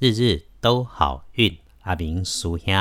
日日都好运，阿明叔兄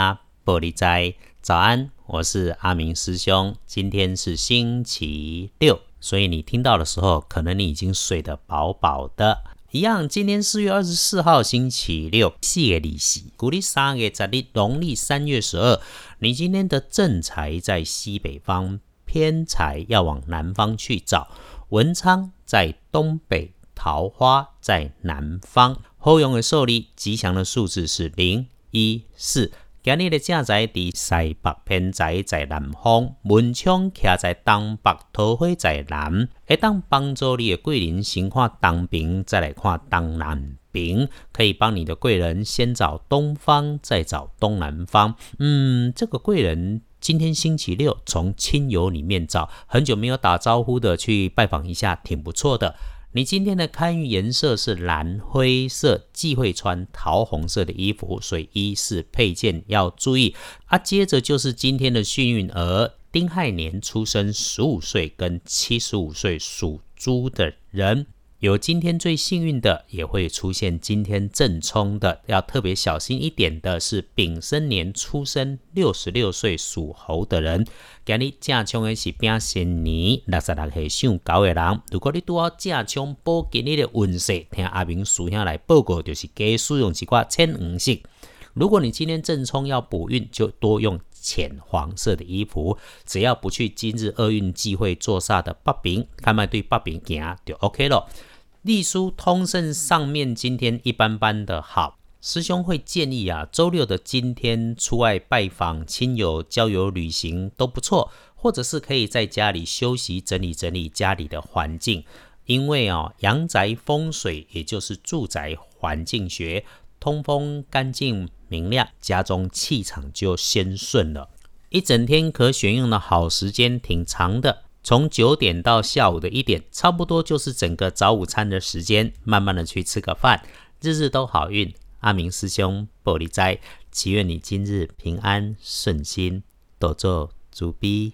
玻璃斋早安，我是阿明师兄。今天是星期六，所以你听到的时候，可能你已经睡得饱饱的。一样，今天四月二十四号星期六，谢利息，古历三月十日，农历三月十二。你今天的正财在西北方，偏财要往南方去找。文昌在东北，桃花在南方。后用的受力吉祥的数字是零一四。今日的正在伫西北偏在在南方，门窗徛在东北，桃花在南，会当帮助你的贵人先看东边，再来看东南边，可以帮你的贵人先找东方，再找东南方。嗯，这个贵人今天星期六，从亲友里面找，很久没有打招呼的去拜访一下，挺不错的。你今天的开运颜色是蓝灰色，忌讳穿桃红色的衣服，所以衣饰配件要注意啊。接着就是今天的幸运儿，丁亥年出生，十五岁跟七十五岁属猪的人。有今天最幸运的，也会出现今天正冲的，要特别小心一点的是丙申年出生六十六岁属猴的人。今日正冲的是丙申年六十六岁属狗的人。如果你拄好正冲报今日的运势，听阿明叔兄来报告，就是加使用一寡浅黄色。如果你今天正冲要补运，就多用浅黄色的衣服。只要不去今日厄运忌讳坐煞的八饼，看卖对八饼行就 OK 了。隶书通胜上面今天一般般的好，师兄会建议啊，周六的今天出外拜访亲友、郊游旅行都不错，或者是可以在家里休息、整理整理家里的环境，因为啊，阳宅风水也就是住宅环境学，通风干净明亮，家中气场就先顺了。一整天可选用的好时间挺长的。从九点到下午的一点，差不多就是整个早午餐的时间。慢慢的去吃个饭，日日都好运。阿明师兄，玻璃斋，祈愿你今日平安顺心，多做主逼。